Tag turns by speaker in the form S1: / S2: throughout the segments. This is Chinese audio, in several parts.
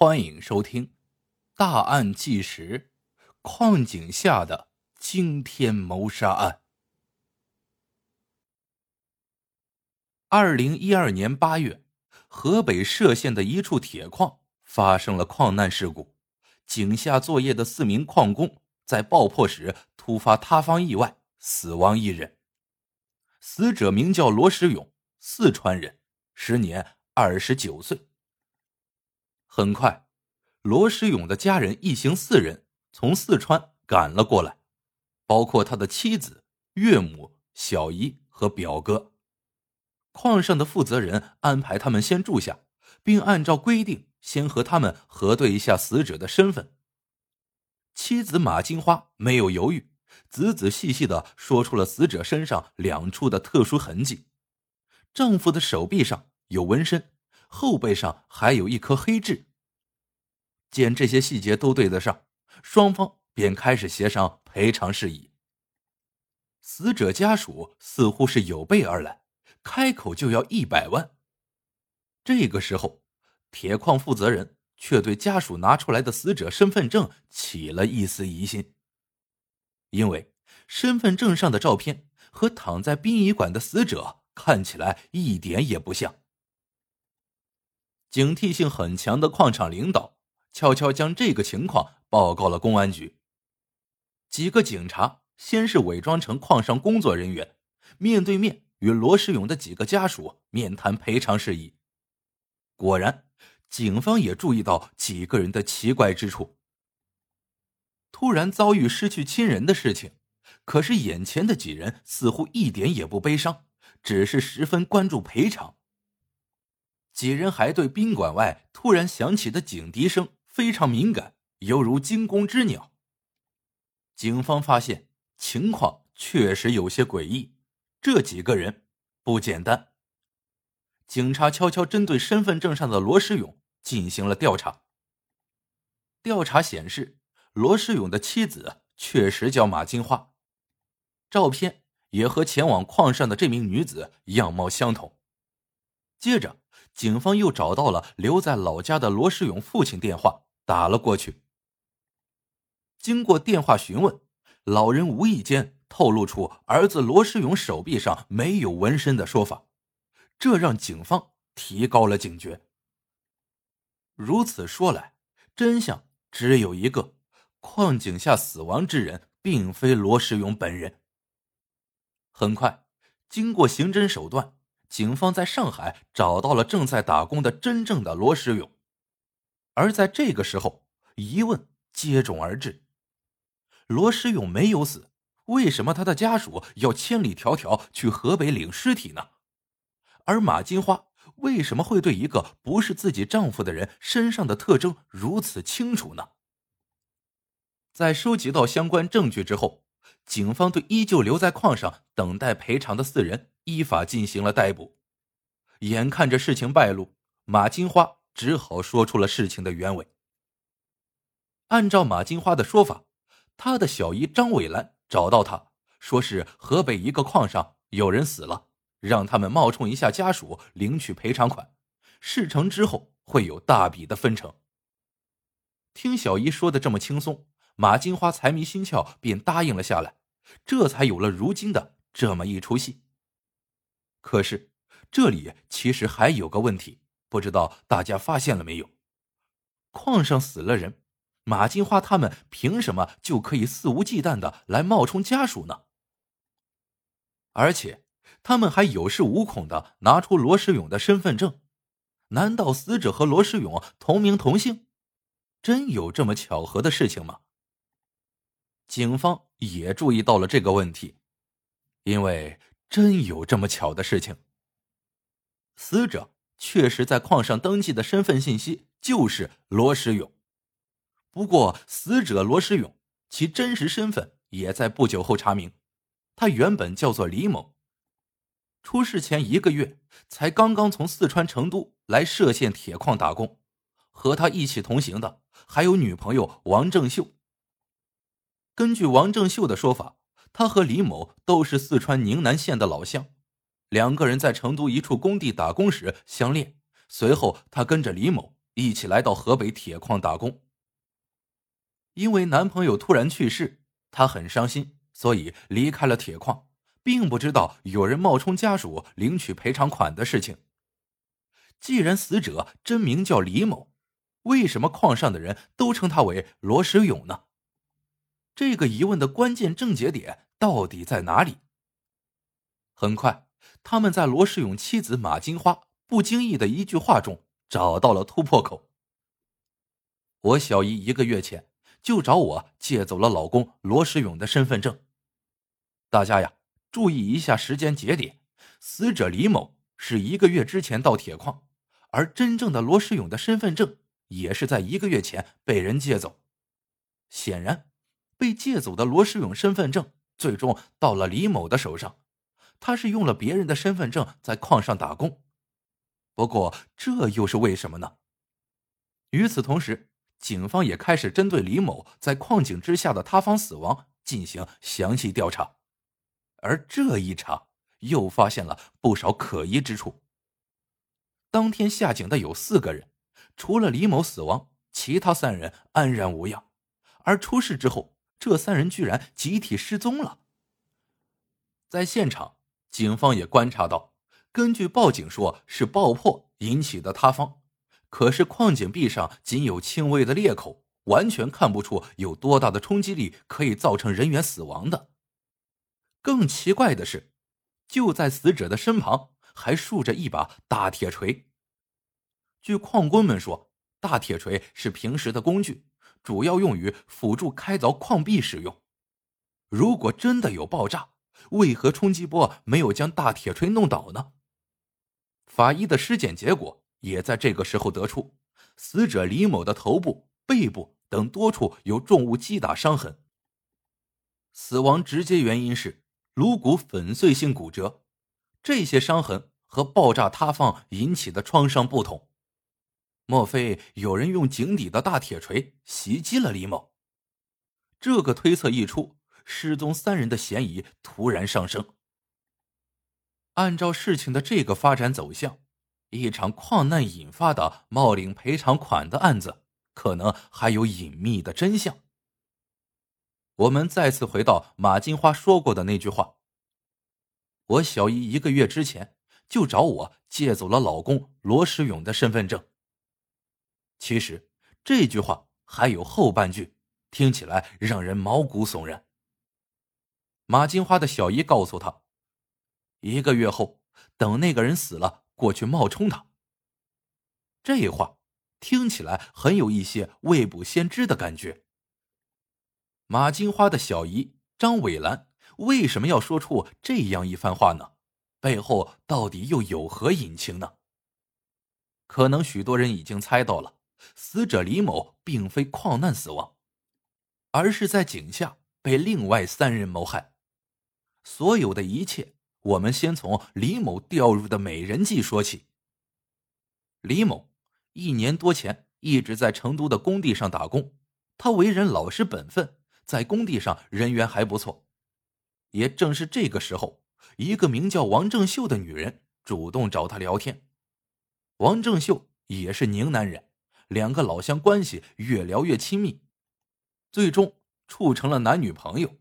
S1: 欢迎收听《大案纪实：矿井下的惊天谋杀案》。二零一二年八月，河北涉县的一处铁矿发生了矿难事故，井下作业的四名矿工在爆破时突发塌方意外，死亡一人。死者名叫罗时勇，四川人，时年二十九岁。很快，罗时勇的家人一行四人从四川赶了过来，包括他的妻子、岳母、小姨和表哥。矿上的负责人安排他们先住下，并按照规定先和他们核对一下死者的身份。妻子马金花没有犹豫，仔仔细细的说出了死者身上两处的特殊痕迹：丈夫的手臂上有纹身。后背上还有一颗黑痣。见这些细节都对得上，双方便开始协商赔偿事宜。死者家属似乎是有备而来，开口就要一百万。这个时候，铁矿负责人却对家属拿出来的死者身份证起了一丝疑心，因为身份证上的照片和躺在殡仪馆的死者看起来一点也不像。警惕性很强的矿场领导悄悄将这个情况报告了公安局。几个警察先是伪装成矿上工作人员，面对面与罗世勇的几个家属面谈赔偿事宜。果然，警方也注意到几个人的奇怪之处。突然遭遇失去亲人的事情，可是眼前的几人似乎一点也不悲伤，只是十分关注赔偿。几人还对宾馆外突然响起的警笛声非常敏感，犹如惊弓之鸟。警方发现情况确实有些诡异，这几个人不简单。警察悄悄针对身份证上的罗世勇进行了调查。调查显示，罗世勇的妻子确实叫马金花，照片也和前往矿上的这名女子样貌相同。接着。警方又找到了留在老家的罗世勇父亲电话，打了过去。经过电话询问，老人无意间透露出儿子罗世勇手臂上没有纹身的说法，这让警方提高了警觉。如此说来，真相只有一个：矿井下死亡之人并非罗世勇本人。很快，经过刑侦手段。警方在上海找到了正在打工的真正的罗时勇，而在这个时候，疑问接踵而至：罗时勇没有死，为什么他的家属要千里迢迢去河北领尸体呢？而马金花为什么会对一个不是自己丈夫的人身上的特征如此清楚呢？在收集到相关证据之后，警方对依旧留在矿上等待赔偿的四人。依法进行了逮捕，眼看着事情败露，马金花只好说出了事情的原委。按照马金花的说法，她的小姨张伟兰找到她，说是河北一个矿上有人死了，让他们冒充一下家属领取赔偿款，事成之后会有大笔的分成。听小姨说的这么轻松，马金花财迷心窍，便答应了下来，这才有了如今的这么一出戏。可是，这里其实还有个问题，不知道大家发现了没有？矿上死了人，马金花他们凭什么就可以肆无忌惮的来冒充家属呢？而且，他们还有恃无恐的拿出罗世勇的身份证，难道死者和罗世勇同名同姓？真有这么巧合的事情吗？警方也注意到了这个问题，因为。真有这么巧的事情？死者确实在矿上登记的身份信息就是罗时勇，不过死者罗时勇其真实身份也在不久后查明，他原本叫做李某，出事前一个月才刚刚从四川成都来涉县铁矿打工，和他一起同行的还有女朋友王正秀。根据王正秀的说法。他和李某都是四川宁南县的老乡，两个人在成都一处工地打工时相恋，随后他跟着李某一起来到河北铁矿打工。因为男朋友突然去世，她很伤心，所以离开了铁矿，并不知道有人冒充家属领取赔偿款的事情。既然死者真名叫李某，为什么矿上的人都称他为罗时勇呢？这个疑问的关键症结点到底在哪里？很快，他们在罗世勇妻子马金花不经意的一句话中找到了突破口。我小姨一个月前就找我借走了老公罗世勇的身份证。大家呀，注意一下时间节点，死者李某是一个月之前到铁矿。而真正的罗世勇的身份证也是在一个月前被人借走。显然，被借走的罗世勇身份证最终到了李某的手上，他是用了别人的身份证在矿上打工。不过，这又是为什么呢？与此同时，警方也开始针对李某在矿井之下的塌方死亡进行详细调查，而这一查又发现了不少可疑之处。当天下井的有四个人，除了李某死亡，其他三人安然无恙。而出事之后，这三人居然集体失踪了。在现场，警方也观察到，根据报警说是爆破引起的塌方，可是矿井壁上仅有轻微的裂口，完全看不出有多大的冲击力可以造成人员死亡的。更奇怪的是，就在死者的身旁。还竖着一把大铁锤。据矿工们说，大铁锤是平时的工具，主要用于辅助开凿矿壁使用。如果真的有爆炸，为何冲击波没有将大铁锤弄倒呢？法医的尸检结果也在这个时候得出，死者李某的头部、背部等多处有重物击打伤痕。死亡直接原因是颅骨粉碎性骨折。这些伤痕和爆炸塌方引起的创伤不同，莫非有人用井底的大铁锤袭击了李某？这个推测一出，失踪三人的嫌疑突然上升。按照事情的这个发展走向，一场矿难引发的冒领赔偿款的案子，可能还有隐秘的真相。我们再次回到马金花说过的那句话。我小姨一个月之前就找我借走了老公罗时勇的身份证。其实这句话还有后半句，听起来让人毛骨悚然。马金花的小姨告诉他，一个月后等那个人死了，过去冒充他。这话听起来很有一些未卜先知的感觉。马金花的小姨张伟兰。为什么要说出这样一番话呢？背后到底又有何隐情呢？可能许多人已经猜到了，死者李某并非矿难死亡，而是在井下被另外三人谋害。所有的一切，我们先从李某掉入的美人计说起。李某一年多前一直在成都的工地上打工，他为人老实本分，在工地上人缘还不错。也正是这个时候，一个名叫王正秀的女人主动找他聊天。王正秀也是宁南人，两个老乡关系越聊越亲密，最终处成了男女朋友。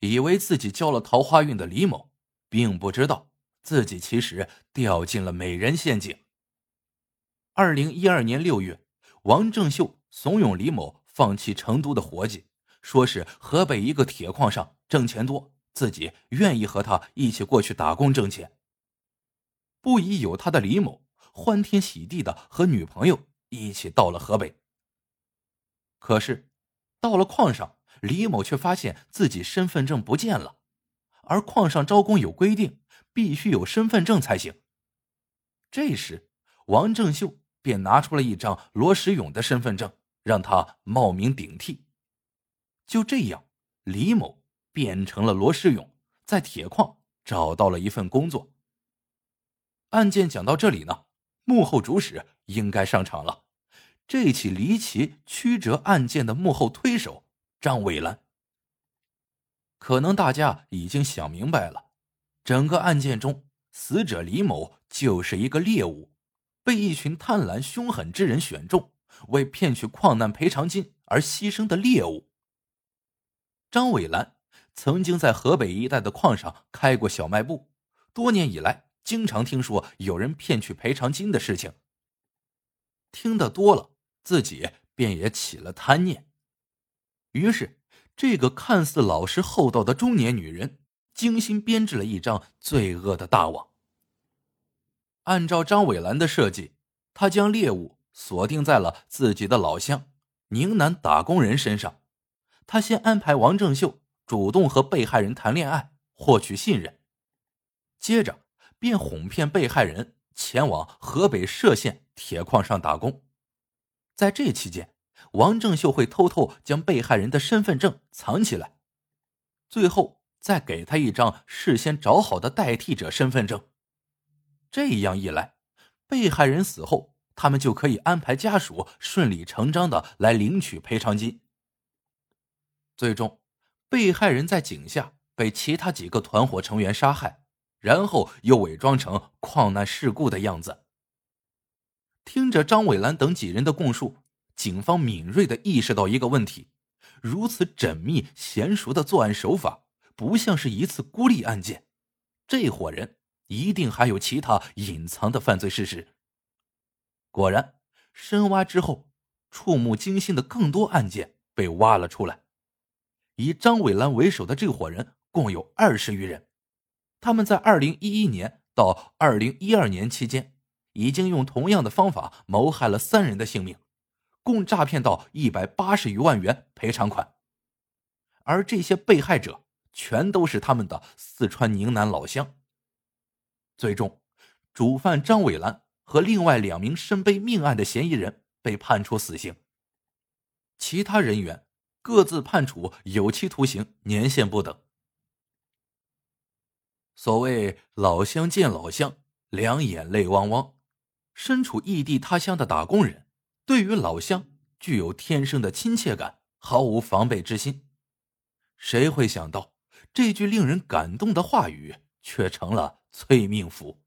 S1: 以为自己交了桃花运的李某，并不知道自己其实掉进了美人陷阱。二零一二年六月，王正秀怂恿李某放弃成都的活计。说是河北一个铁矿上挣钱多，自己愿意和他一起过去打工挣钱。不疑有他的李某欢天喜地的和女朋友一起到了河北。可是，到了矿上，李某却发现自己身份证不见了，而矿上招工有规定，必须有身份证才行。这时，王正秀便拿出了一张罗时勇的身份证，让他冒名顶替。就这样，李某变成了罗世勇，在铁矿找到了一份工作。案件讲到这里呢，幕后主使应该上场了。这起离奇曲折案件的幕后推手张伟兰。可能大家已经想明白了，整个案件中，死者李某就是一个猎物，被一群贪婪凶狠之人选中，为骗取矿难赔偿金而牺牲的猎物。张伟兰曾经在河北一带的矿上开过小卖部，多年以来经常听说有人骗取赔偿金的事情。听得多了，自己便也起了贪念。于是，这个看似老实厚道的中年女人，精心编织了一张罪恶的大网。按照张伟兰的设计，她将猎物锁定在了自己的老乡宁南打工人身上。他先安排王正秀主动和被害人谈恋爱，获取信任，接着便哄骗被害人前往河北涉县铁矿上打工。在这期间，王正秀会偷偷将被害人的身份证藏起来，最后再给他一张事先找好的代替者身份证。这样一来，被害人死后，他们就可以安排家属顺理成章的来领取赔偿金。最终，被害人在井下被其他几个团伙成员杀害，然后又伪装成矿难事故的样子。听着张伟兰等几人的供述，警方敏锐的意识到一个问题：如此缜密娴熟的作案手法，不像是一次孤立案件，这伙人一定还有其他隐藏的犯罪事实。果然，深挖之后，触目惊心的更多案件被挖了出来。以张伟兰为首的这伙人共有二十余人，他们在二零一一年到二零一二年期间，已经用同样的方法谋害了三人的性命，共诈骗到一百八十余万元赔偿款。而这些被害者全都是他们的四川宁南老乡。最终，主犯张伟兰和另外两名身背命案的嫌疑人被判处死刑，其他人员。各自判处有期徒刑年限不等。所谓老乡见老乡，两眼泪汪汪。身处异地他乡的打工人，对于老乡具有天生的亲切感，毫无防备之心。谁会想到，这句令人感动的话语却成了催命符？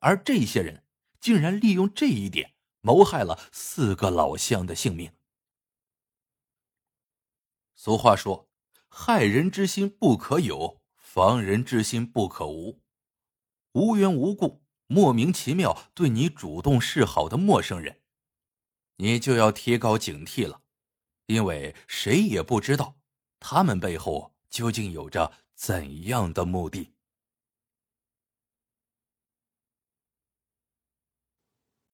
S1: 而这些人竟然利用这一点，谋害了四个老乡的性命。俗话说：“害人之心不可有，防人之心不可无。”无缘无故、莫名其妙对你主动示好的陌生人，你就要提高警惕了，因为谁也不知道他们背后究竟有着怎样的目的。